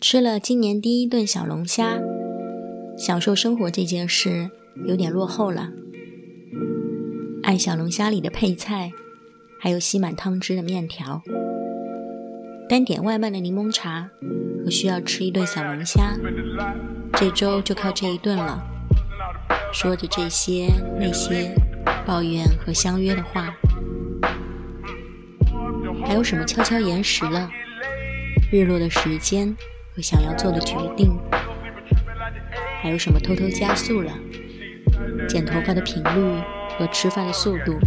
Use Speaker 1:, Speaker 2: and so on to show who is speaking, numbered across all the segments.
Speaker 1: 吃了今年第一顿小龙虾，享受生活这件事有点落后了。爱小龙虾里的配菜，还有吸满汤汁的面条，单点外卖的柠檬茶和需要吃一顿小龙虾，这周就靠这一顿了。说着这些那些抱怨和相约的话，还有什么悄悄延时了？日落的时间。和想要做的决定，还有什么偷偷加速了？剪头发的频率和吃饭的速度，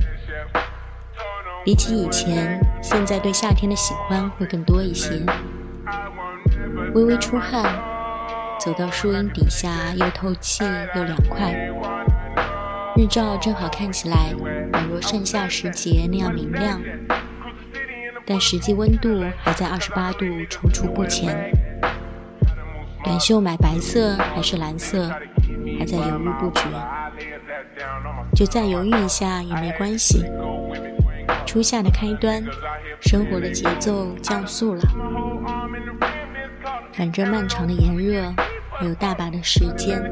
Speaker 1: 比起以前，现在对夏天的喜欢会更多一些。微微出汗，走到树荫底下，又透气又凉快。日照正好看起来，宛若盛夏时节那样明亮，但实际温度还在二十八度，踌躇不前。短袖买白色还是蓝色，还在犹豫不决。就再犹豫一下也没关系。初夏的开端，生活的节奏降速了。反正漫长的炎热还有大把的时间，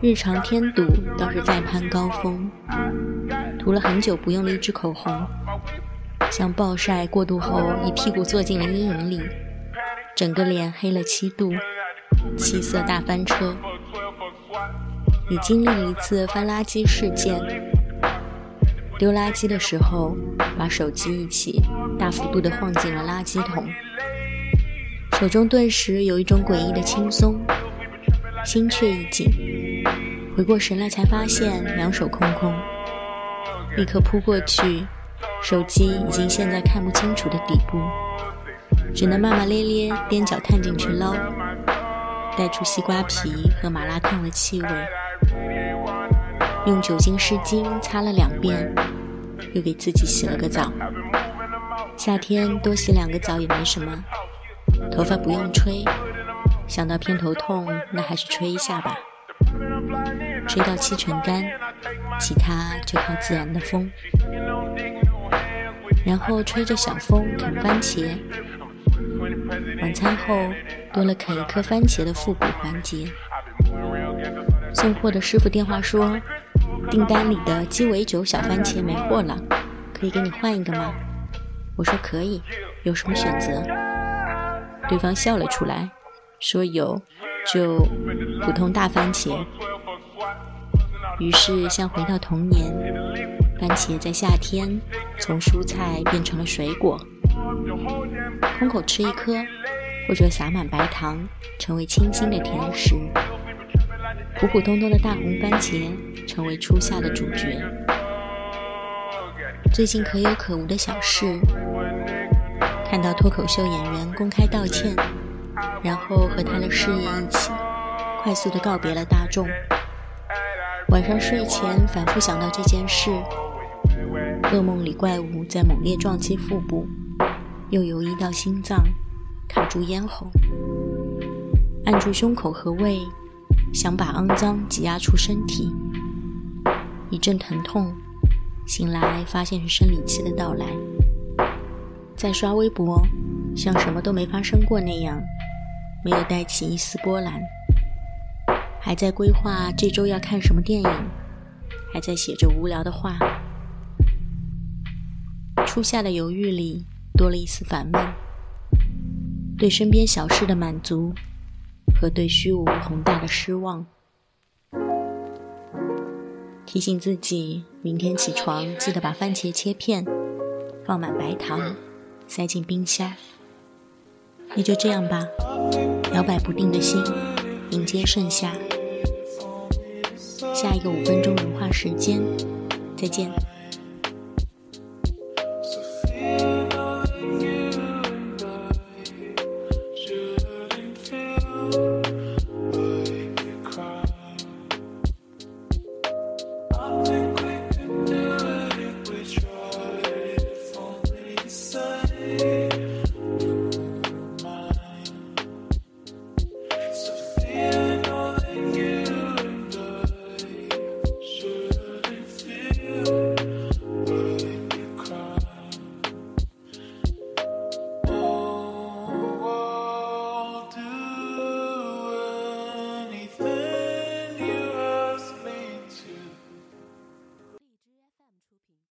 Speaker 1: 日常添堵倒是再攀高峰。涂了很久不用的一支口红，像暴晒过度后一屁股坐进了阴影里。整个脸黑了七度，气色大翻车。你经历了一次翻垃圾事件，丢垃圾的时候把手机一起大幅度地晃进了垃圾桶，手中顿时有一种诡异的轻松，心却一紧。回过神来才发现两手空空，立刻扑过去，手机已经陷在看不清楚的底部。只能骂骂咧咧，踮脚探进去捞，带出西瓜皮和麻辣烫的气味。用酒精湿巾擦了两遍，又给自己洗了个澡。夏天多洗两个澡也没什么，头发不用吹。想到偏头痛，那还是吹一下吧。吹到七成干，其他就靠自然的风。然后吹着小风啃番茄。晚餐后多了啃一颗番茄的复古环节。送货的师傅电话说，订单里的鸡尾酒小番茄没货了，可以给你换一个吗？我说可以，有什么选择？对方笑了出来，说有，就普通大番茄。于是像回到童年，番茄在夏天从蔬菜变成了水果。空口吃一颗，或者撒满白糖，成为清新的甜食。普普通通的大红番茄，成为初夏的主角。最近可有可无的小事，看到脱口秀演员公开道歉，然后和他的事业一起，快速的告别了大众。晚上睡前反复想到这件事，噩梦里怪物在猛烈撞击腹部。又游移到心脏，卡住咽喉，按住胸口和胃，想把肮脏挤压出身体。一阵疼痛，醒来发现是生理期的到来。在刷微博，像什么都没发生过那样，没有带起一丝波澜。还在规划这周要看什么电影，还在写着无聊的话。初夏的犹豫里。多了一丝烦闷，对身边小事的满足和对虚无宏大的失望。提醒自己，明天起床记得把番茄切片，放满白糖，塞进冰箱。那就这样吧，摇摆不定的心，迎接盛夏。下一个五分钟融化时间，再见。Thank you.